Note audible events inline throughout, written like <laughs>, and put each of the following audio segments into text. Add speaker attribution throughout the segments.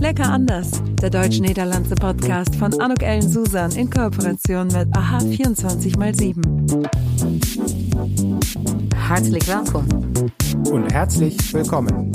Speaker 1: Lecker anders, der deutsch-niederlandse Podcast von Anuk Ellen Susan in Kooperation mit AHA 24x7.
Speaker 2: Herzlich willkommen.
Speaker 3: Und herzlich willkommen.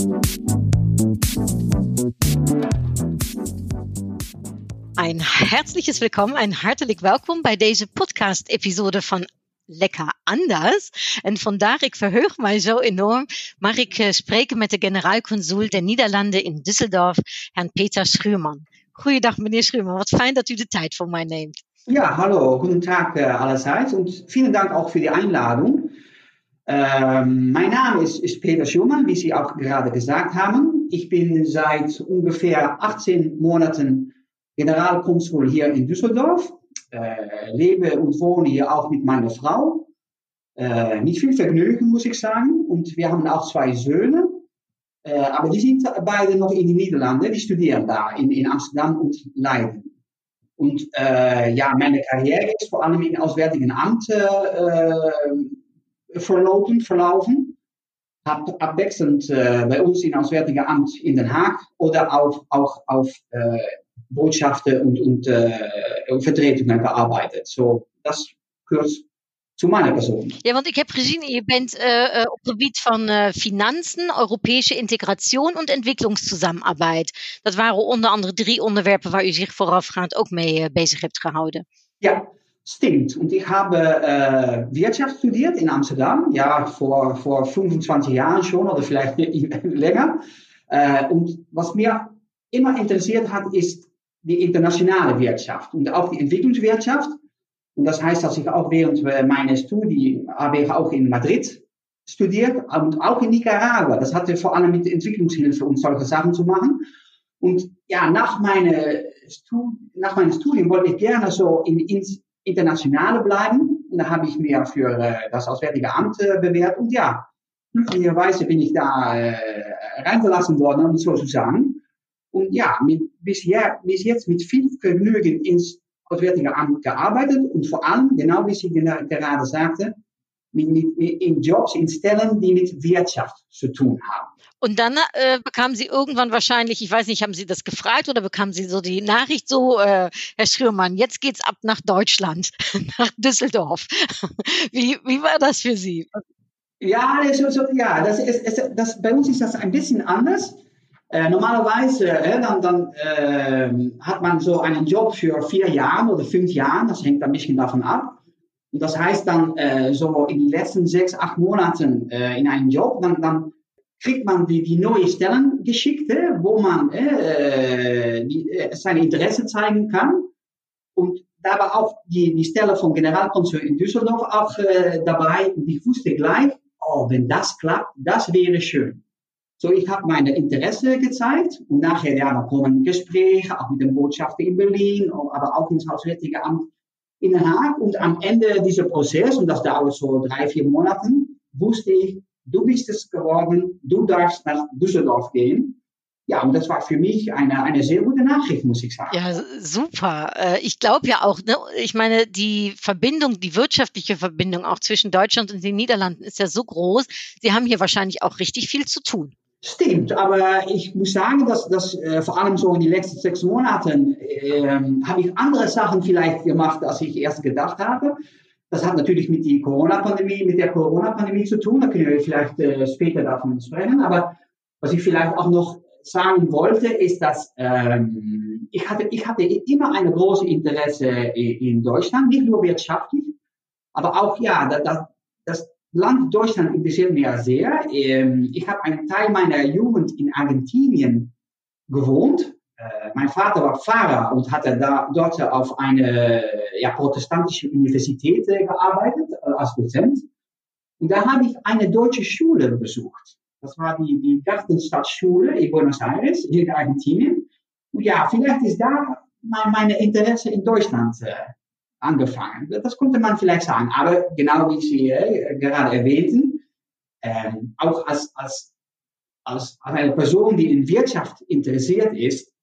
Speaker 2: Ein herzliches Willkommen, ein hartelijk welkom bij deze podcast-episode van lekker anders. En vandaar, ik verheug mij zo enorm, mag ik uh, spreken met de generaalconsul der Nederlanden in Düsseldorf, Herrn Peter Schuurman. Goeiedag, meneer Schuurman. Wat fijn dat u de tijd voor mij neemt.
Speaker 4: Ja, hallo, guten Tag äh, allerseits und vielen Dank auch für die Einladung. Ähm, mein Name ist, ist Peter Schumann, wie Sie auch gerade gesagt haben. Ich bin seit ungefähr 18 Monaten Generalkonsul hier in Düsseldorf äh, lebe und wohne hier auch mit meiner Frau. Äh, mit viel Vergnügen, muss ich sagen. Und wir haben auch zwei Söhne. Äh, aber die sind beide noch in den Niederlanden. Die studieren da in, in Amsterdam und Leiden. Und äh, ja, meine Karriere ist vor allem im Auswärtigen Amt äh, verlaufen. verlaufen. Hab abwechselnd äh, bei uns im Auswärtigen Amt in Den Haag oder auch, auch auf äh, Botschaften und, und äh, Vertretungen gearbeitet. So, das gehört zu meiner Person.
Speaker 2: Ja, want ik heb gezien, je bent uh, op het gebied van uh, financiën, Europese integratie en ontwikkelingssamenarbeit. Dat waren onder andere drie onderwerpen waar u zich voorafgaand ook mee uh, bezig hebt gehouden.
Speaker 4: Ja, stimmt. Und ich habe äh, Wirtschaft studiert in Amsterdam, ja, vor, vor 25 Jahren schon oder <laughs> vielleicht länger. Äh, und was mir immer interessiert hat, ist die internationale Wirtschaft und auch die Entwicklungswirtschaft. Und das heißt, dass ich auch während meiner Studie habe ich auch in Madrid studiert und auch in Nicaragua. Das hatte vor allem mit Entwicklungshilfe und solche Sachen zu machen. Und ja, nach, meine nach meinem Studium wollte ich gerne so in, ins Internationale bleiben. Und da habe ich mir für äh, das Auswärtige Amt äh, bewährt. Und ja, glücklicherweise bin ich da äh, reingelassen worden, um so zu sagen. Und ja, mit, bisher, bis jetzt mit viel Vergnügen ins Auswärtige Amt gearbeitet und vor allem, genau wie Sie gerade sagte, mit, mit, mit in Jobs, in Stellen, die mit Wirtschaft zu tun haben.
Speaker 2: Und dann äh, bekamen Sie irgendwann wahrscheinlich, ich weiß nicht, haben Sie das gefragt oder bekamen Sie so die Nachricht so, äh, Herr Schrömann, jetzt geht's ab nach Deutschland, <laughs> nach Düsseldorf. wie, wie war das für Sie?
Speaker 4: Ja, das, ja das ist, das, bei uns ist das ein bisschen anders. Äh, normalerweise äh, dann, dann äh, hat man so einen Job für vier Jahre oder fünf Jahre, das hängt ein bisschen davon ab. Und das heißt dann äh, so in den letzten sechs, acht Monaten äh, in einem Job, dann, dann kriegt man die, die neue Stellen geschickt, wo man äh, die, seine Interesse zeigen kann. Und da war auch die, die Stelle von Generalkonsul in Düsseldorf auch dabei. Und ich wusste gleich, oh, wenn das klappt, das wäre schön. So, ich habe meine Interesse gezeigt und nachher, ja, da kommen Gespräche, auch mit dem Botschafter in Berlin, aber auch ins Auswärtige Amt in Den Haag. Und am Ende dieser Prozess, und das dauert so drei, vier Monate, wusste ich, du bist es geworden, du darfst nach Düsseldorf gehen. Ja, und das war für mich eine, eine sehr gute Nachricht, muss ich sagen.
Speaker 2: Ja, super. Ich glaube ja auch, ne, ich meine, die Verbindung, die wirtschaftliche Verbindung auch zwischen Deutschland und den Niederlanden ist ja so groß. Sie haben hier wahrscheinlich auch richtig viel zu tun.
Speaker 4: Stimmt, aber ich muss sagen, dass, dass äh, vor allem so in den letzten sechs Monaten äh, habe ich andere Sachen vielleicht gemacht, als ich erst gedacht habe. Das hat natürlich mit der Corona-Pandemie, mit der Corona-Pandemie zu tun. Da können wir vielleicht äh, später davon sprechen. Aber was ich vielleicht auch noch sagen wollte, ist, dass ähm, ich hatte, ich hatte immer eine große Interesse in, in Deutschland, nicht nur wirtschaftlich, aber auch ja, das, das Land Deutschland interessiert mich sehr. Ähm, ich habe einen Teil meiner Jugend in Argentinien gewohnt. Äh, mein Vater war Pfarrer und hatte da, dort auf eine ja, protestantische Universität äh, gearbeitet äh, als Dozent. Und da habe ich eine deutsche Schule besucht. Das war die, die Gartenstadtschule in Buenos Aires, hier in Argentinien. Und ja, vielleicht ist da meine Interesse in Deutschland angefangen. Das konnte man vielleicht sagen. Aber genau wie Sie äh, gerade erwähnten, ähm, auch als, als, als, als eine Person, die in Wirtschaft interessiert ist,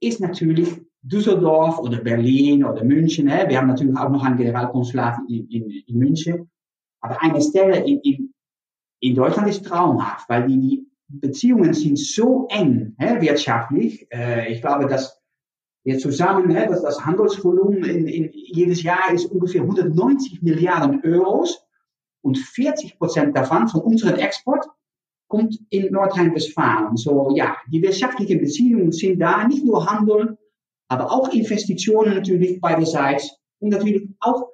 Speaker 4: ist natürlich Düsseldorf oder Berlin oder München. Hè? Wir haben natürlich auch noch ein Generalkonsulat in, in, in München. Aber eine Stelle in, in, in Deutschland ist traumhaft, weil die, die Beziehungen sind so eng hè, wirtschaftlich. Äh, ich glaube, dass wir zusammen, hè, dass das Handelsvolumen in, in jedes Jahr ist ungefähr 190 Milliarden Euros und 40 Prozent davon von unserem Export kommt in Nordrhein-Westfalen. So, ja, die wirtschaftlichen Beziehungen sind da, nicht nur Handel, aber auch Investitionen natürlich beiderseits und natürlich auch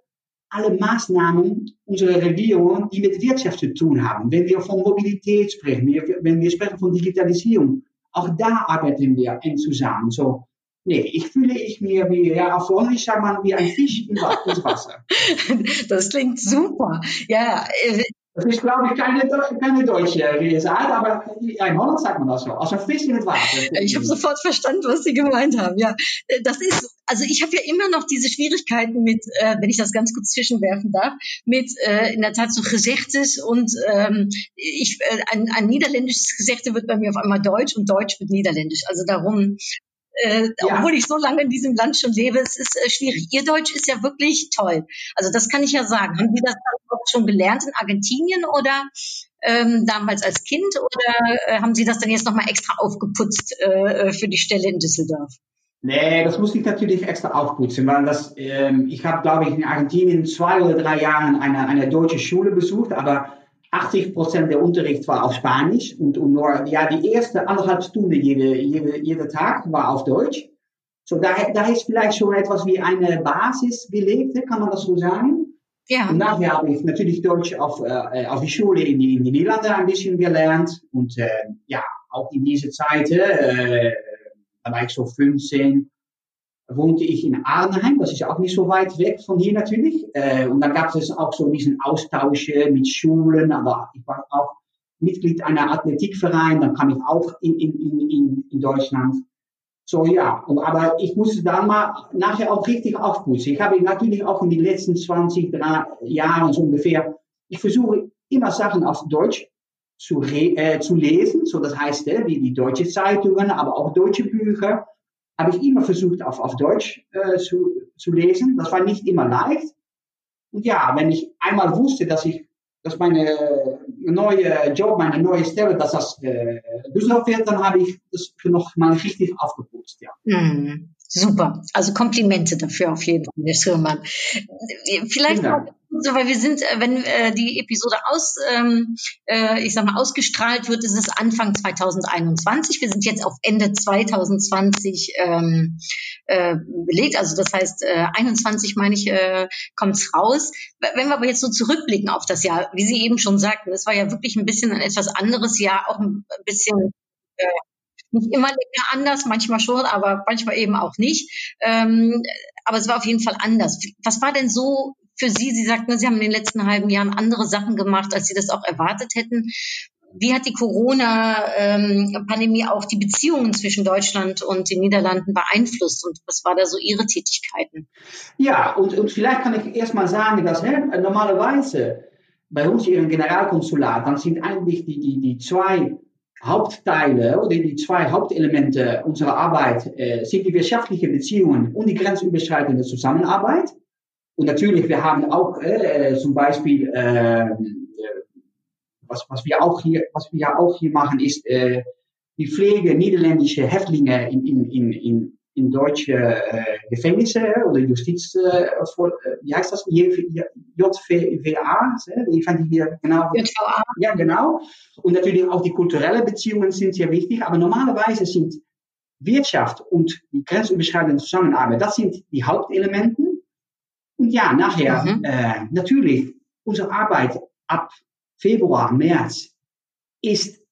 Speaker 4: alle Maßnahmen unserer Regierung, die mit Wirtschaft zu tun haben. Wenn wir von Mobilität sprechen, wenn wir sprechen von Digitalisierung, auch da arbeiten wir eng zusammen. So, nee, ich fühle ich mir wie, ja, erfolgreich sagt man, wie ein Fisch ins Wasser. <laughs>
Speaker 2: Das klingt super. Ja,
Speaker 4: äh, das ist, glaube ich, keine, keine deutsche Redensart, aber in Holland sagt man das so. Als ein Fisch in het Wasser.
Speaker 2: Ich habe sofort verstanden, was Sie gemeint haben. Ja, das ist, also ich habe ja immer noch diese Schwierigkeiten mit, äh, wenn ich das ganz kurz zwischenwerfen darf, mit äh, in der Tat so Gesechtes und ähm, ich, äh, ein, ein niederländisches Gesechte wird bei mir auf einmal Deutsch und Deutsch wird niederländisch. Also darum äh, ja. obwohl ich so lange in diesem Land schon lebe, es ist äh, schwierig. Ihr Deutsch ist ja wirklich toll. Also das kann ich ja sagen. Haben Sie das schon gelernt in Argentinien oder ähm, damals als Kind oder äh, haben Sie das dann jetzt nochmal extra aufgeputzt äh, äh, für die Stelle in Düsseldorf?
Speaker 4: Nee, das musste ich natürlich extra aufputzen, weil das, ähm, ich habe, glaube ich, in Argentinien zwei oder drei Jahren eine, eine deutsche Schule besucht, aber 80 Prozent der Unterricht war auf Spanisch und, und nur, ja, die erste anderthalb Stunde jede, jede, jeder Tag war auf Deutsch. So, da, da ist vielleicht schon etwas wie eine Basis gelegt, kann man das so sagen. Ja. Und nachher habe ich natürlich Deutsch auf, äh, auf die Schule in die, in die Niederlande ein bisschen gelernt und äh, ja, auch in dieser Zeit, äh, da war ich so 15, wohnte ich in Arnheim, das ist auch nicht so weit weg von hier natürlich. Äh, und dann gab es auch so diesen Austausch mit Schulen, aber ich war auch Mitglied einer Athletikverein, dann kam ich auch in, in, in, in Deutschland. So ja, und, aber ich musste dann mal nachher auch richtig aufputzen. Ich habe natürlich auch in den letzten 20 Jahren so ungefähr, ich versuche immer Sachen auf Deutsch zu, äh, zu lesen, so das heißt, äh, die, die deutsche Zeitungen, aber auch deutsche Bücher habe ich immer versucht, auf, auf Deutsch äh, zu, zu lesen. Das war nicht immer leicht. Und ja, wenn ich einmal wusste, dass ich, dass meine neue Job, meine neue Stelle, dass das äh, Düsseldorf wird, dann habe ich das noch mal richtig aufgeputzt, ja.
Speaker 2: Mm, super. Also Komplimente dafür auf jeden Fall, Herr Schirmann. Vielleicht noch so, weil wir sind, äh, wenn äh, die Episode aus, ähm, äh, ich sag mal, ausgestrahlt wird, ist es Anfang 2021. Wir sind jetzt auf Ende 2020 ähm, äh, belegt. Also das heißt, äh, 21 meine ich, äh, kommt es raus. Wenn wir aber jetzt so zurückblicken auf das Jahr, wie Sie eben schon sagten, es war ja wirklich ein bisschen ein etwas anderes Jahr, auch ein bisschen äh, nicht immer anders, manchmal schon, aber manchmal eben auch nicht. Ähm, aber es war auf jeden Fall anders. Was war denn so für Sie? Sie sagten, Sie haben in den letzten halben Jahren andere Sachen gemacht, als Sie das auch erwartet hätten. Wie hat die Corona-Pandemie auch die Beziehungen zwischen Deutschland und den Niederlanden beeinflusst? Und was war da so Ihre Tätigkeiten?
Speaker 4: Ja, und, und vielleicht kann ich erst mal sagen, dass hè, normalerweise bei uns im Generalkonsulat, dann sind eigentlich die, die, die zwei Hauptteile oder die zwei Hauptelemente unserer Arbeit äh, sind die wirtschaftlichen Beziehungen und die grenzüberschreitende Zusammenarbeit. Und natürlich, wir haben auch äh, zum Beispiel, äh, was, was wir auch hier, was wir auch hier machen, ist äh, die Pflege niederländischer Häftlinge in, in, in, in, in deutsche äh, Gefängnisse oder Justiz, äh, vor, wie heißt das? JVA, ich fand hier genau. JVA. Ja, genau. Und natürlich auch die kulturellen Beziehungen sind sehr wichtig, aber normalerweise sind Wirtschaft und die grenzüberschreitende Zusammenarbeit, das sind die Hauptelementen. Und ja, nachher, mhm. äh, natürlich, unsere Arbeit ab Februar, März ist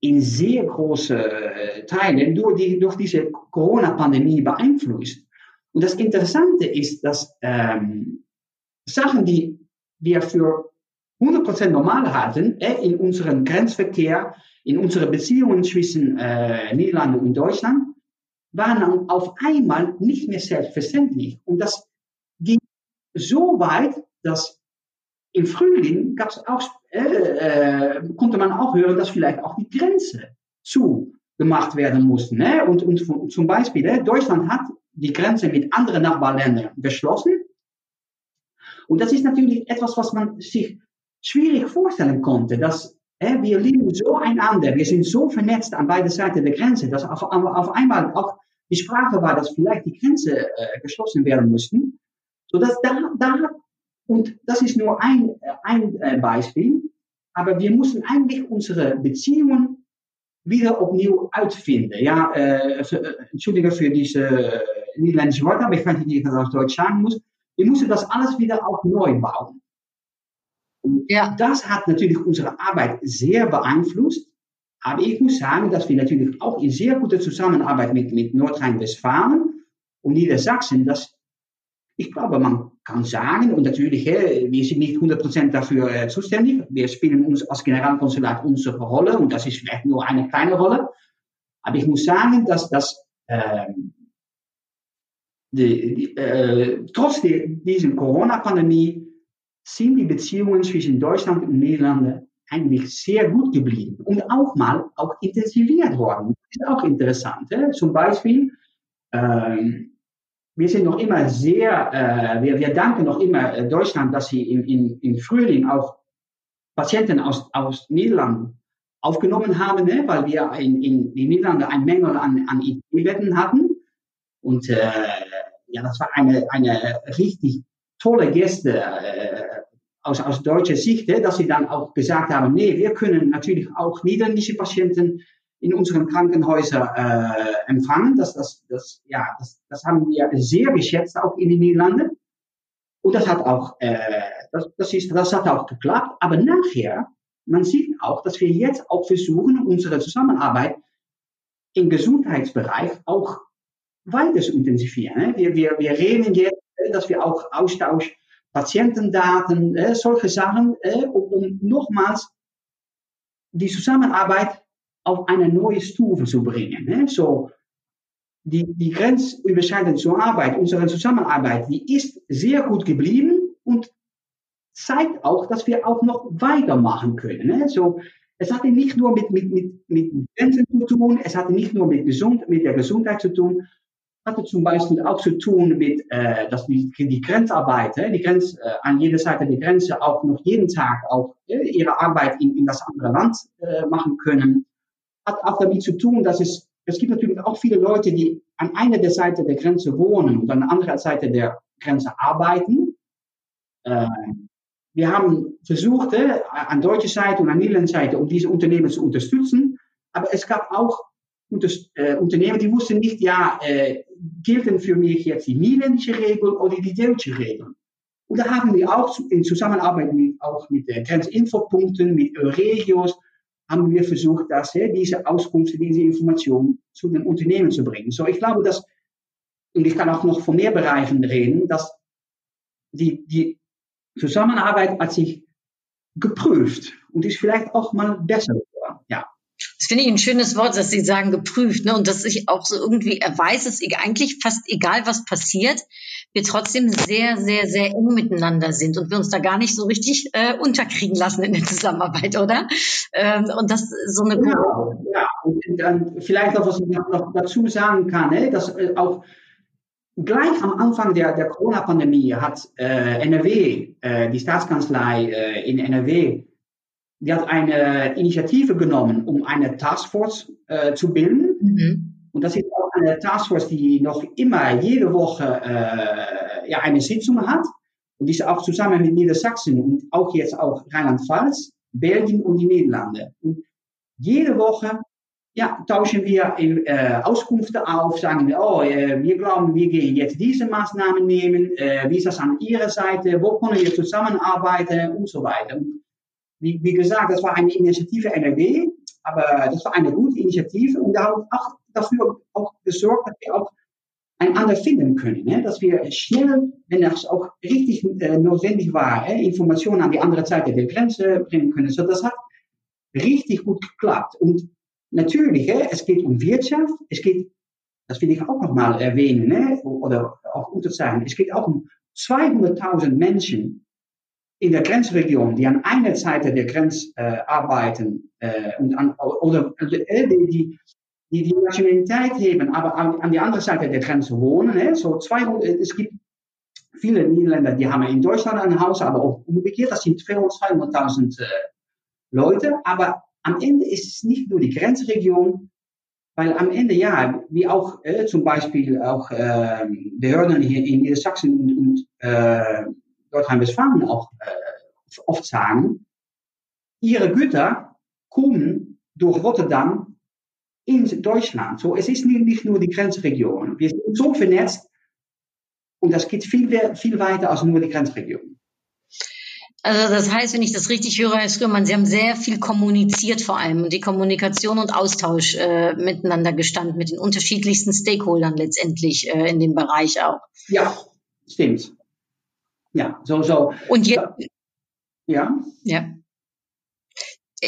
Speaker 4: in sehr großen äh, Teilen durch, die, durch diese Corona-Pandemie beeinflusst. Und das Interessante ist, dass ähm, Sachen, die wir für 100% normal hatten, äh, in unserem Grenzverkehr, in unseren Beziehungen zwischen äh, Niederlande und Deutschland, waren dann auf einmal nicht mehr selbstverständlich. Und das ging so weit, dass im Frühling gab's auch, äh, äh, konnte man auch hören, dass vielleicht auch die Grenze zugemacht werden mussten. Ne? Und, und zum Beispiel, äh, Deutschland hat die Grenze mit anderen Nachbarländern geschlossen. Und das ist natürlich etwas, was man sich schwierig vorstellen konnte, dass äh, wir lieben so einander, wir sind so vernetzt an beide Seiten der Grenze, dass auf, auf einmal auch die Sprache war, dass vielleicht die Grenze äh, geschlossen werden mussten. So dass da, da, und das ist nur ein, ein äh, Beispiel, aber wir müssen eigentlich unsere Beziehungen wieder opnieuw uitvinden. Ja, äh, äh entschuldige für diese äh, niederländische Worte, aber ich weiß nicht, wie ich das auf Deutsch sagen muss. Wir müssen das alles wieder auch neu bauen. Ja. Das hat natürlich unsere Arbeit sehr beeinflusst. Aber ich muss sagen, dass wir natürlich auch in sehr guter Zusammenarbeit mit, mit Nordrhein-Westfalen und Niedersachsen, dass ich glaube, man kann sagen, und natürlich, wir sind nicht 100% dafür äh, zuständig. Wir spielen uns als Generalkonsulat unsere Rolle und das ist vielleicht nur eine kleine Rolle. Aber ich muss sagen, dass das ähm, die, die, äh, trotz der, dieser Corona-Pandemie sind die Beziehungen zwischen Deutschland und Niederlande eigentlich sehr gut geblieben und auch mal auch intensiviert worden. Das ist auch interessant. Hè? Zum Beispiel, ähm, wir sind noch immer sehr, äh, wir, wir danken noch immer äh, Deutschland, dass sie im, im, im Frühling auch Patienten aus, aus Niederlanden aufgenommen haben, ne? weil wir in, in den Niederlanden ein Mängel an, an IT-Betten hatten. Und äh, ja, das war eine, eine richtig tolle Geste äh, aus, aus deutscher Sicht, hè, dass sie dann auch gesagt haben, nee, wir können natürlich auch niederländische Patienten in unseren Krankenhäusern äh, empfangen. Das, das, das, ja, das, das haben wir sehr geschätzt, auch in den Niederlanden. Und das hat auch, äh, das, das, ist, das hat auch geklappt. Aber nachher, man sieht auch, dass wir jetzt auch versuchen, unsere Zusammenarbeit im Gesundheitsbereich auch weiter zu intensivieren. Wir, wir, wir reden jetzt, dass wir auch Austausch Patientendaten, äh, solche Sachen, äh, um, um nochmals die Zusammenarbeit auf eine neue Stufe zu bringen. Ne? So, die, die grenzüberschreitende Arbeit, unsere Zusammenarbeit, die ist sehr gut geblieben und zeigt auch, dass wir auch noch weitermachen können. Ne? So, es hatte nicht nur mit, mit, mit, mit Grenzen zu tun, es hatte nicht nur mit, Gesund, mit der Gesundheit zu tun, hatte zum Beispiel auch zu tun mit, äh, dass die, die Grenzarbeit, die Grenz, äh, an jeder Seite der Grenze auch noch jeden Tag auch äh, ihre Arbeit in, in das andere Land äh, machen können. Hat auch damit zu tun, dass es, es gibt natürlich auch viele Leute, die an einer der Seite der Grenze wohnen und an der anderen Seite der Grenze arbeiten. Äh, wir haben versucht, äh, an deutscher Seite und an niederländischer Seite, um diese Unternehmen zu unterstützen. Aber es gab auch unter, äh, Unternehmen, die wussten nicht, ja, äh, gelten für mich jetzt die niederländische Regel oder die deutsche Regel. Und da haben wir auch in Zusammenarbeit mit, auch mit den Grenzinfopunkten, mit Euregios, haben wir versucht, dass, diese Auskunft, diese Information zu den Unternehmen zu bringen. So, ich glaube, dass, und ich kann auch noch von mehr Bereichen reden, dass die, die Zusammenarbeit hat sich geprüft und ist vielleicht auch mal besser.
Speaker 2: Das finde ich ein schönes Wort, dass Sie sagen geprüft, ne? Und dass ich auch so irgendwie, er weiß es eigentlich fast egal, was passiert, wir trotzdem sehr, sehr, sehr eng miteinander sind und wir uns da gar nicht so richtig äh, unterkriegen lassen in der Zusammenarbeit, oder? Ähm, und das so eine
Speaker 4: ja, ja. Und dann vielleicht noch was ich noch dazu sagen kann, ne? dass äh, auch gleich am Anfang der, der Corona-Pandemie hat äh, NRW, äh, die Staatskanzlei äh, in NRW, die hat eine Initiative genommen, um eine Taskforce äh, zu bilden. Mhm. Und das ist auch eine Taskforce, die noch immer jede Woche äh, ja, eine Sitzung hat. Und die ist auch zusammen mit Niedersachsen und auch jetzt auch Rheinland-Pfalz, Belgien und die Niederlande. Und jede Woche ja, tauschen wir äh, Auskünfte auf, sagen wir, oh, äh, wir glauben, wir gehen jetzt diese Maßnahmen nehmen, äh, wie ist das an Ihrer Seite, wo können wir zusammenarbeiten und so weiter. Und wie, wie gesagt, das war eine Initiative NRW, aber das war eine gute Initiative und da haben auch dafür auch gesorgt, dass wir auch einander finden können. Ne? Dass wir schnell, wenn das auch richtig äh, notwendig war, äh, Informationen an die andere Seite der Grenze bringen können. So, das hat richtig gut geklappt. Und natürlich, äh, es geht um Wirtschaft, es geht, das will ich auch nochmal erwähnen, ne? oder auch unterzeichnen, es geht auch um 200.000 Menschen, in der Grenzregion, die an einer Seite der Grenz äh, arbeiten äh, und an, oder äh, die, die, die, Nationalität haben, aber an, an die andere Seite der Grenze wohnen. Äh, so 200, es gibt viele Niederländer, die haben in Deutschland ein Haus, aber auch umgekehrt, das sind 200.000 äh, Leute, aber am Ende ist es nicht nur die Grenzregion, weil am Ende, ja, wie auch äh, zum Beispiel auch äh, Behörden hier in Niedersachsen und, und äh, Nordrhein-Westfalen auch äh, oft sagen, ihre Güter kommen durch Rotterdam in Deutschland. So, es ist nicht, nicht nur die Grenzregion. Wir sind so vernetzt und das geht viel, viel weiter als nur die Grenzregion.
Speaker 2: Also das heißt, wenn ich das richtig höre, Herr Schrömann, Sie haben sehr viel kommuniziert vor allem und die Kommunikation und Austausch äh, miteinander gestanden, mit den unterschiedlichsten Stakeholdern letztendlich äh, in dem Bereich auch.
Speaker 4: Ja, stimmt. Ja, so, so.
Speaker 2: Und jetzt,
Speaker 4: ja.
Speaker 2: Ja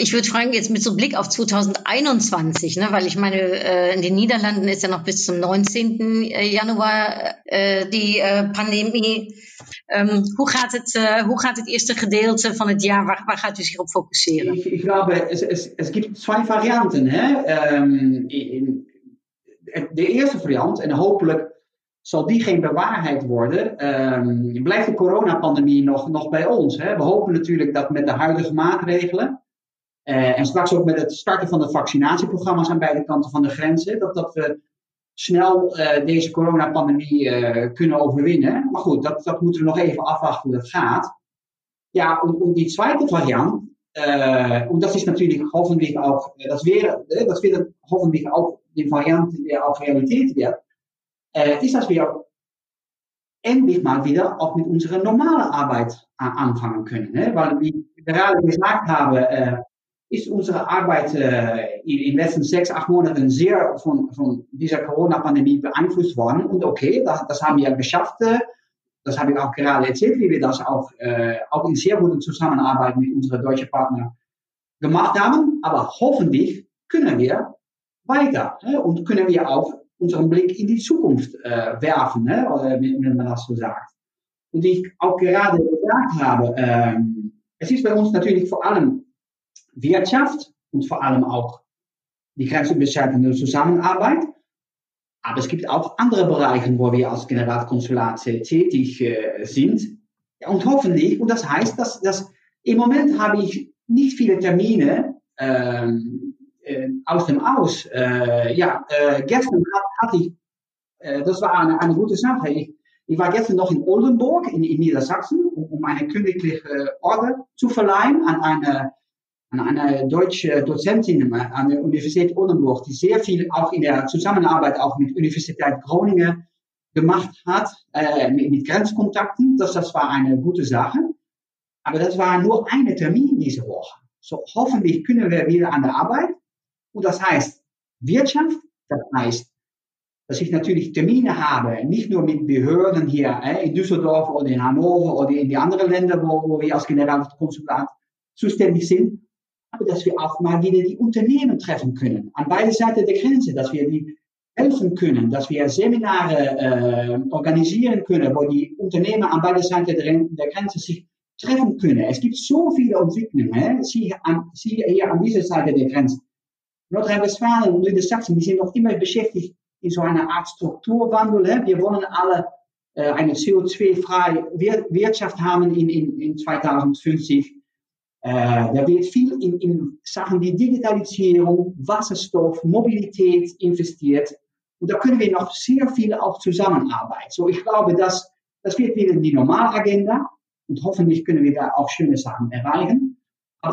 Speaker 2: ich würde fragen, jetzt mit so Blick auf 2021, ne, weil ich meine, äh, in den Niederlanden ist ja noch bis zum 19. Äh, Januar äh, die äh, Pandemie. Ähm, hoe, gaat het, uh, hoe gaat het eerste gedeelte van het jaar, waar, waar gaat u zich op focusseren?
Speaker 4: Ich, ich glaube, es, es, es gibt zwei Varianten. Hè? Ähm, in, de eerste variant, en hopelijk zal die geen bewaarheid worden, um, blijft de coronapandemie nog, nog bij ons. Hè? We hopen natuurlijk dat met de huidige maatregelen Uh, en straks ook met het starten van de vaccinatieprogramma's aan beide kanten van de grenzen, dat, dat we snel uh, deze coronapandemie uh, kunnen overwinnen. Maar goed, dat, dat moeten we nog even afwachten hoe dat gaat. Ja, om, om die tweede variant, und das ist natürlich hoffentlich auch, das wäre, das wird hoffentlich auch die Variante, die Realität wird, ist, dass wir endlich mal wieder auch mit unserer normalen Arbeit anfangen können. Ne? Weil, wie ich gerade gesagt habe, ist unsere Arbeit äh, in den letzten sechs, acht Monaten sehr von, von dieser Corona-Pandemie beeinflusst worden. Und okay, das, das haben wir geschafft. Äh, das habe ich auch gerade erzählt, wie wir das auch, äh, auch in sehr guter Zusammenarbeit mit unseren deutschen Partnern gemacht haben. Aber hoffentlich können wir weiter äh, und können wir auch unseren Blick in die Zukunft äh, werfen, ne? wenn man das so sagt. Und wie ich auch gerade gesagt habe, ähm, es ist bei uns natürlich vor allem Wirtschaft und vor allem auch die grenzüberschreitende Zusammenarbeit. Aber es gibt auch andere Bereiche, wo wir als Generalkonsulat tätig äh, sind. Ja, und hoffentlich, und das heißt, dass, dass im Moment habe ich nicht viele Termine ähm, äh, aus dem Aus. Äh, ja, äh, gestern hat, hatte ich, äh, das war eine, eine gute Sache. Ich, ich war gestern noch in Oldenburg in, in Niedersachsen, um, um eine königliche Orde zu verleihen an eine an eine deutsche Dozentin an der Universität Oldenburg, die sehr viel auch in der Zusammenarbeit auch mit Universität Groningen gemacht hat, äh, mit, mit Grenzkontakten. Das, das war eine gute Sache. Aber das war nur eine Termin diese Woche. So hoffentlich können wir wieder an der Arbeit. Und das heißt Wirtschaft, das heißt, dass ich natürlich Termine habe, nicht nur mit Behörden hier äh, in Düsseldorf oder in Hannover oder in die anderen Länder, wo, wo wir als Generalkonsulat zuständig sind, aber dass wir auch mal wieder die Unternehmen treffen können, an beide Seiten der Grenze, dass wir die helfen können, dass wir Seminare äh, organisieren können, wo die Unternehmen an beide Seiten der, Grenze sich treffen können. Es gibt so viele Entwicklungen. Sie, an, Sie hier an dieser Seite der Grenze. Nordrhein-Westfalen und Niedersachsen, die sind noch immer beschäftigt in so einer Art Strukturwandel. Wir wollen alle eine CO2-freie Wirtschaft haben in, in, in 2050. Äh, da wird viel in, in Sachen wie Digitalisierung, Wasserstoff, Mobilität investiert. Und da können wir noch sehr viel auch zusammenarbeiten. So, ich glaube, dass, das wird wieder die Normalagenda. Und hoffentlich können wir da auch schöne Sachen erreichen.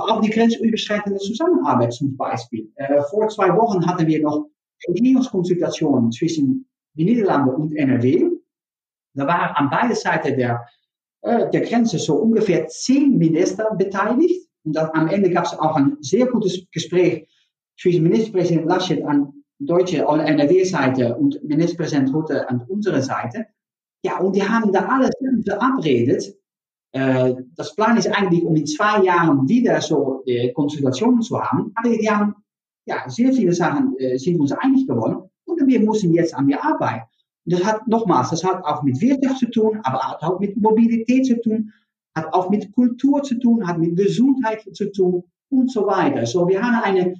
Speaker 4: Auch die grenzüberschreitende Zusammenarbeit zum Beispiel. Äh, vor zwei Wochen hatten wir noch Regierungskonsultationen zwischen den Niederlanden und NRW. Da waren an beide Seiten der, äh, der Grenze so ungefähr zehn Minister beteiligt. Und dann, am Ende gab es auch ein sehr gutes Gespräch zwischen Ministerpräsident Laschet an deutsche NRW-Seite und Ministerpräsident Rutte an unserer Seite. Ja, und die haben da alles verabredet. Äh, das Plan ist eigentlich, um in zwei Jahren wieder so äh, Konsultationen zu haben. Aber die haben, ja, sehr viele Sachen äh, sind uns einig geworden. Und wir müssen jetzt an die Arbeit. Und das hat nochmals, das hat auch mit Wirtschaft zu tun, aber hat auch mit Mobilität zu tun hat auch mit Kultur zu tun, hat mit Gesundheit zu tun und so weiter. So, wir haben eine,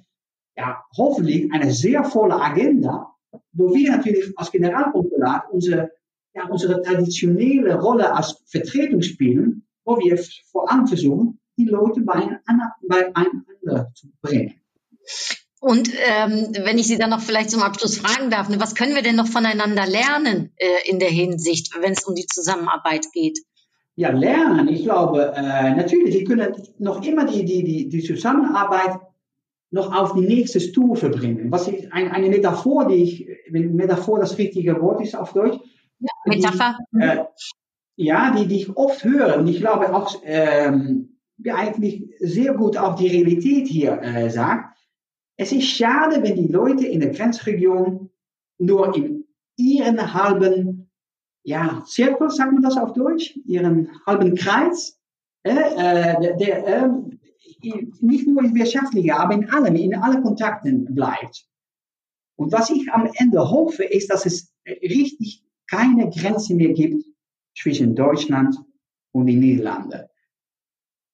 Speaker 4: ja, hoffentlich eine sehr volle Agenda, wo wir natürlich als Generalkonsulat unsere, ja, unsere traditionelle Rolle als Vertretung spielen, wo wir vor allem versuchen, die Leute beieinander zu bringen.
Speaker 2: Und ähm, wenn ich Sie dann noch vielleicht zum Abschluss fragen darf, ne, was können wir denn noch voneinander lernen äh, in der Hinsicht, wenn es um die Zusammenarbeit geht?
Speaker 4: Ja, lernen. Ich glaube, äh, natürlich, wir können noch immer die, die, die, die Zusammenarbeit noch auf die nächste Stufe bringen. Was ist ein, eine Metaphor, die ich, wenn Metaphor das richtige Wort ist auf Deutsch.
Speaker 2: Ja, Metapher.
Speaker 4: Die, äh, ja, die, die ich oft höre und ich glaube auch ähm, eigentlich sehr gut auf die Realität hier äh, sagt. Es ist schade, wenn die Leute in der Grenzregion nur in ihren halben ja, Zirkel, sagt man das auf Deutsch, ihren halben Kreis, äh, äh der äh, nicht nur in wirtschaftlicher, aber in allem, in allen Kontakten bleibt. Und was ich am Ende hoffe, ist, dass es richtig keine Grenze mehr gibt zwischen Deutschland und den Niederlanden.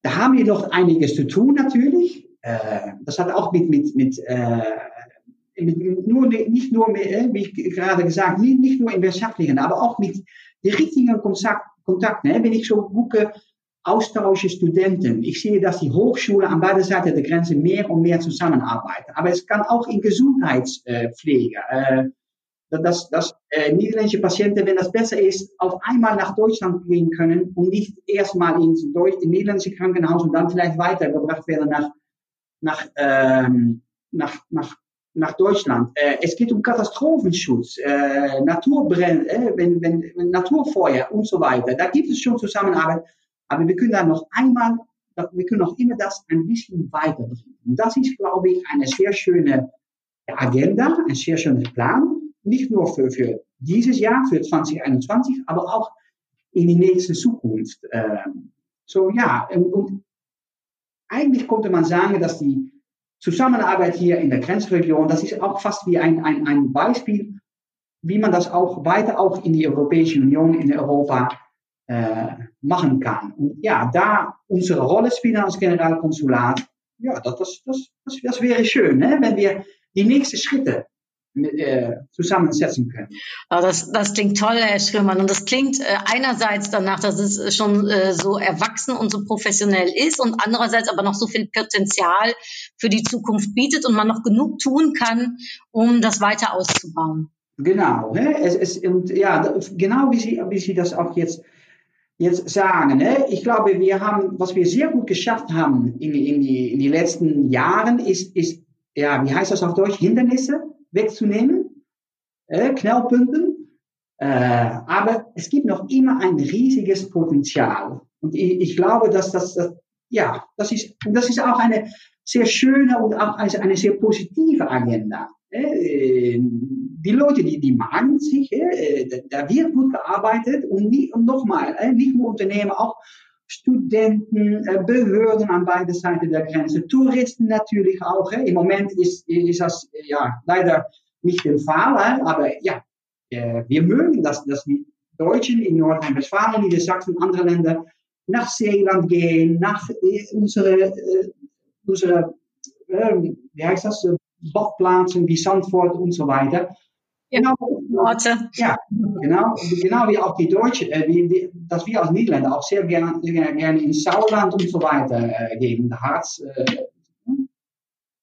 Speaker 4: Da haben wir noch einiges zu tun natürlich. Äh, das hat auch mit, mit, mit, äh, mit nur, nicht nur, äh, wie ich gerade gesagt, nicht, nicht nur im wirtschaftlichen, aber auch mit den richtigen Kontakt, Kontakten. Wenn ich so gucke, Austausche Studenten. Ich sehe, dass die Hochschule an beiden Seiten der Grenze mehr und mehr zusammenarbeiten. Aber es kann auch in Gesundheitspflege. Äh, dass, dass äh, niederländische Patienten, wenn das besser ist, auf einmal nach Deutschland gehen können und nicht erstmal ins Deutsch, in niederländische Krankenhaus und dann vielleicht weitergebracht werden nach nach, ähm, nach, nach, nach Deutschland. Äh, es geht um Katastrophenschutz, äh, Naturbrände, äh, wenn, wenn, wenn Naturfeuer und so weiter. Da gibt es schon Zusammenarbeit, aber wir können da noch einmal, wir können noch immer das ein bisschen weiterbringen. Und das ist, glaube ich, eine sehr schöne Agenda, ein sehr schöner Plan, nicht nur für, für dieses Jahr, für 2021, aber auch in die nächste Zukunft. Ähm, so ja, und, eigentlich konnte man sagen, dass die Zusammenarbeit hier in der Grenzregion, das ist auch fast wie ein, ein, ein Beispiel, wie man das auch weiter auch in die Europäische Union, in Europa äh, machen kann. Und ja, da unsere Rolle spielen als Generalkonsulat, ja, das, das, das, das, das wäre schön, ne? wenn wir die nächsten Schritte äh, zusammensetzen können.
Speaker 2: Das, das klingt toll, Herr Schrömann. Und das klingt äh, einerseits danach, dass es schon äh, so erwachsen und so professionell ist und andererseits aber noch so viel Potenzial für die Zukunft bietet und man noch genug tun kann, um das weiter auszubauen.
Speaker 4: Genau. Ne? Es, es, und ja, genau wie Sie, wie Sie das auch jetzt jetzt sagen. Ne? Ich glaube, wir haben, was wir sehr gut geschafft haben in, in, die, in die letzten Jahren, ist, ist, ja, wie heißt das auf Deutsch, Hindernisse wegzunehmen, äh, Knellpunkten. Äh, aber es gibt noch immer ein riesiges Potenzial. Und ich, ich glaube, dass das, das, ja, das ist, das ist auch eine sehr schöne und auch eine sehr positive Agenda. Äh, die Leute, die, die magen sich, äh, da wird gut gearbeitet und, nie, und nochmal, äh, nicht nur Unternehmen, auch Studenten, äh, Behörden an beide Seiten der Grenze, Touristen natürlich auch. Im Moment ist, ist das ja leider nicht der Fall, aber ja, äh, wir mögen das, dass die Deutschen in Nordrhein-Westfalen, Niedersachsen, andere Länder nach Seeland gehen, nach äh, unsere, unsere wie heißt das, Badplaatsen wie Zandvoort und so weiter.
Speaker 2: Genau, Orte.
Speaker 4: Ja, genau, genau wie auch die Deutschen, äh, wie, wie, dass wir als Niederländer auch sehr gerne, sehr gerne in Sauerland und so weiter äh, gehen, Harz. Äh,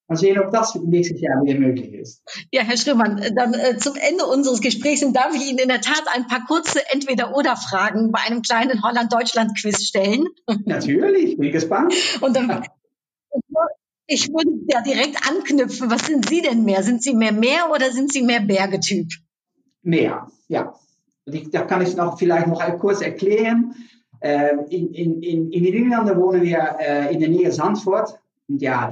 Speaker 4: Mal sehen, ob das nächstes Jahr wieder möglich ist.
Speaker 2: Ja, Herr Schrömann, dann äh, zum Ende unseres Gesprächs darf ich Ihnen in der Tat ein paar kurze Entweder-Oder-Fragen bei einem kleinen Holland-Deutschland-Quiz stellen.
Speaker 4: Natürlich, bin gespannt.
Speaker 2: Und dann, <laughs> ich würde ja direkt anknüpfen. Was sind Sie denn mehr? Sind Sie mehr Meer oder sind Sie mehr Bergetyp?
Speaker 4: Meer, ja. Da kann ich noch vielleicht noch kurz erklären. Äh, in, in, in, in den Niederlanden wohnen wir äh, in der Nähe Zandvoort. Ja,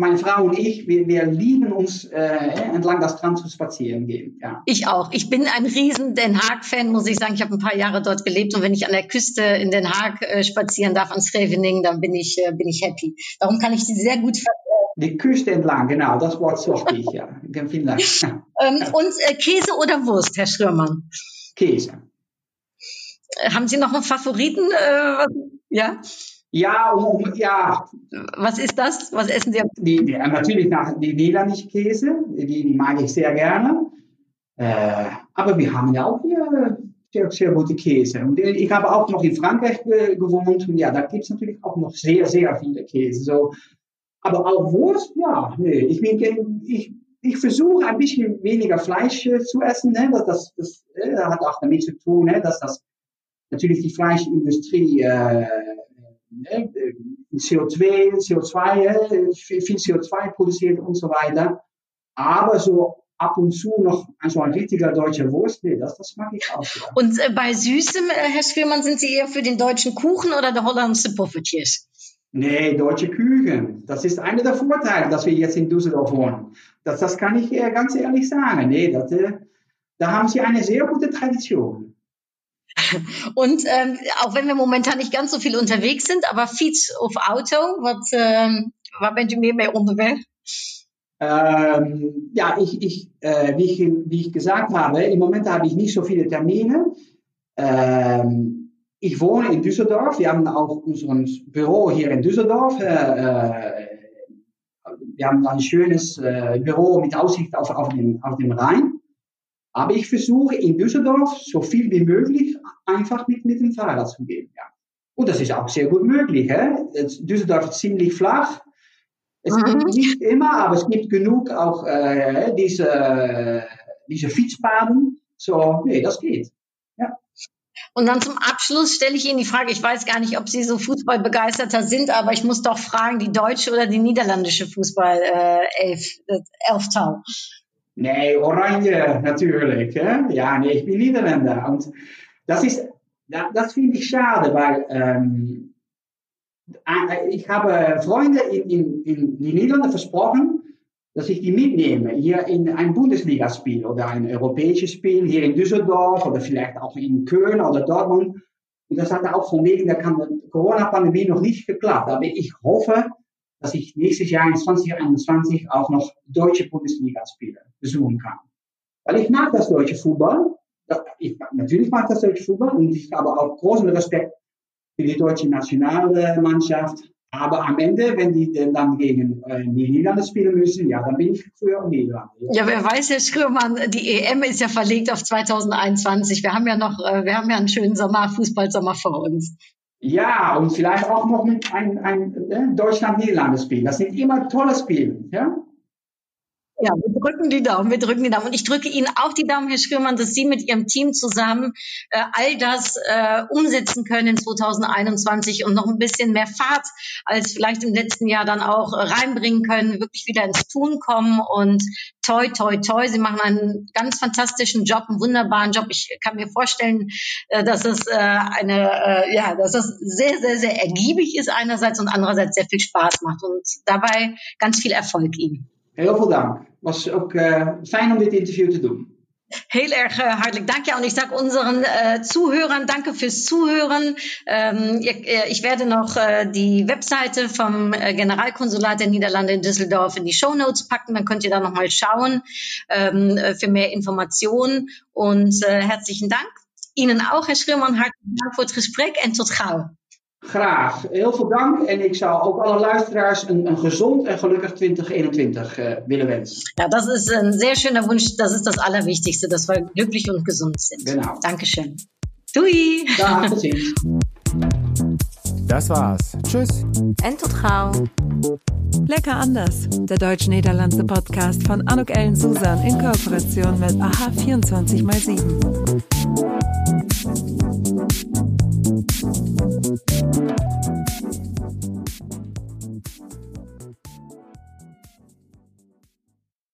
Speaker 4: meine Frau und ich, wir, wir lieben uns äh, entlang das Strand zu spazieren gehen. Ja.
Speaker 2: Ich auch. Ich bin ein riesen Den Haag-Fan, muss ich sagen. Ich habe ein paar Jahre dort gelebt und wenn ich an der Küste in Den Haag äh, spazieren darf, an Scheveningen, dann bin ich, äh, bin ich happy. Darum kann ich sie sehr gut
Speaker 4: die Küste entlang, genau, das Wort suchte ich, ja. Vielen Dank. <laughs>
Speaker 2: ähm, und äh, Käse oder Wurst, Herr Schrömann?
Speaker 4: Käse.
Speaker 2: Äh, haben Sie noch einen Favoriten? Äh, ja?
Speaker 4: Ja, um, ja.
Speaker 2: Was ist das? Was essen Sie?
Speaker 4: Die, die, natürlich nach, die niederländische Käse, die, die mag ich sehr gerne. Äh, aber wir haben ja auch hier sehr, sehr gute Käse. Und ich habe auch noch in Frankreich gewohnt und ja, da gibt es natürlich auch noch sehr, sehr viele Käse. So, aber auch Wurst, ja, nee, ich bin, ich, ich versuche ein bisschen weniger Fleisch äh, zu essen. Ne? Das, das, das äh, hat auch damit zu tun, ne? dass das natürlich die Fleischindustrie äh, ne? CO2, CO2, äh, viel CO2 produziert und so weiter. Aber so ab und zu noch so ein richtiger deutscher Wurst, nee, das, das mag ich auch. Ja.
Speaker 2: Und äh, bei Süßem, äh, Herr Spielmann, sind Sie eher für den deutschen Kuchen oder der holländische Poffertjes?
Speaker 4: Nee, deutsche Küchen. Das ist einer der Vorteile, dass wir jetzt in Düsseldorf wohnen. Das, das kann ich äh, ganz ehrlich sagen. Nee, das, äh, da haben sie eine sehr gute Tradition.
Speaker 2: Und ähm, auch wenn wir momentan nicht ganz so viel unterwegs sind, aber Fiets auf Auto, was, ähm, waar bent u meer mee?
Speaker 4: Ähm, ja, ich, ich, äh, wie, ich, wie ich gesagt habe, im Moment habe ich nicht so viele Termine. Ähm, ich wohne in Düsseldorf. Wir haben auch unser Büro hier in Düsseldorf. Äh, äh, wir haben ein schönes äh, Büro mit Aussicht auf, auf, den, auf den Rhein. Aber ich versuche in Düsseldorf so viel wie möglich einfach mit, mit dem Fahrrad zu gehen. Ja. Und das ist auch sehr gut möglich. Hè? Düsseldorf ist ziemlich flach. Es mhm. gibt nicht immer, aber es gibt genug auch äh, diese, diese Fietspaden. So, nee, das geht.
Speaker 2: Und dann zum Abschluss stelle ich Ihnen die Frage, ich weiß gar nicht, ob Sie so Fußballbegeisterter sind, aber ich muss doch fragen, die deutsche oder die niederländische Fußball äh, elf, äh?
Speaker 4: Nee, Oranje natürlich. Ja, nee, ich bin Niederländer. Und das ist, das finde ich schade, weil ähm, äh, ich habe Freunde in, in, in die Niederlande versprochen, dass ich die mitnehme, hier in ein Bundesligaspiel oder ein europäisches Spiel, hier in Düsseldorf oder vielleicht auch in Köln oder Dortmund. Und das hat auch von wegen der Corona-Pandemie noch nicht geklappt. Aber ich hoffe, dass ich nächstes Jahr in 2021 auch noch deutsche Bundesligaspiele besuchen kann. Weil ich mag das deutsche Fußball. Ich, natürlich mag das deutsche Fußball und ich habe auch großen Respekt für die deutsche Nationalmannschaft. Aber am Ende, wenn die dann gegen äh, die Niederlande spielen müssen, ja, dann bin ich für Niederlande.
Speaker 2: Ja. ja, wer weiß, Herr Schrömann, die EM ist ja verlegt auf 2021. Wir haben ja noch, äh, wir haben ja einen schönen Sommer, Fußballsommer vor uns.
Speaker 4: Ja, und vielleicht auch noch mit ein, ein äh, Deutschland-Niederlande-Spiel. Das sind immer tolle Spiele, ja.
Speaker 2: Ja, wir drücken die Daumen, wir drücken die Daumen. Und ich drücke Ihnen auch die Daumen, Herr Schürmann, dass Sie mit Ihrem Team zusammen äh, all das äh, umsetzen können in 2021 und noch ein bisschen mehr Fahrt als vielleicht im letzten Jahr dann auch äh, reinbringen können, wirklich wieder ins Tun kommen und toi, toi, toi. Sie machen einen ganz fantastischen Job, einen wunderbaren Job. Ich kann mir vorstellen, äh, dass es äh, eine, äh, ja, dass das sehr, sehr, sehr ergiebig ist einerseits und andererseits sehr viel Spaß macht und dabei ganz viel Erfolg Ihnen.
Speaker 4: Heel veel dank. Was ook uh, fijn om dit interview te doen.
Speaker 2: Heel erg uh, hartelijk dank. Ja, und ich sage unseren äh, Zuhörern danke fürs Zuhören. Ähm, ich werde noch äh, die Webseite vom äh, Generalkonsulat der Niederlande in Düsseldorf in die Show Notes packen. Dann könnt ihr da nochmal schauen ähm, für mehr Informationen. Und äh, herzlichen Dank. Ihnen auch, Herr Schrimmann, hartelijk Dank für das Gespräch und tot gauw.
Speaker 4: Graag. Heel veel dank. En ik zou ook alle luisteraars een, een gezond en gelukkig 2021 uh, willen wensen.
Speaker 2: Ja, das ist ein sehr schöner Wunsch. Das ist das Allerwichtigste, dass wir glücklich und gesund sind.
Speaker 4: Genau.
Speaker 2: Dankeschön. Doei.
Speaker 4: Dag, tot ziens.
Speaker 3: Das war's. Tschüss.
Speaker 1: En tot gauw. Lecker anders. Der deutsch-niederlandse Podcast von Anuk Ellen Susan in Kooperation mit AHA 24x7. あ!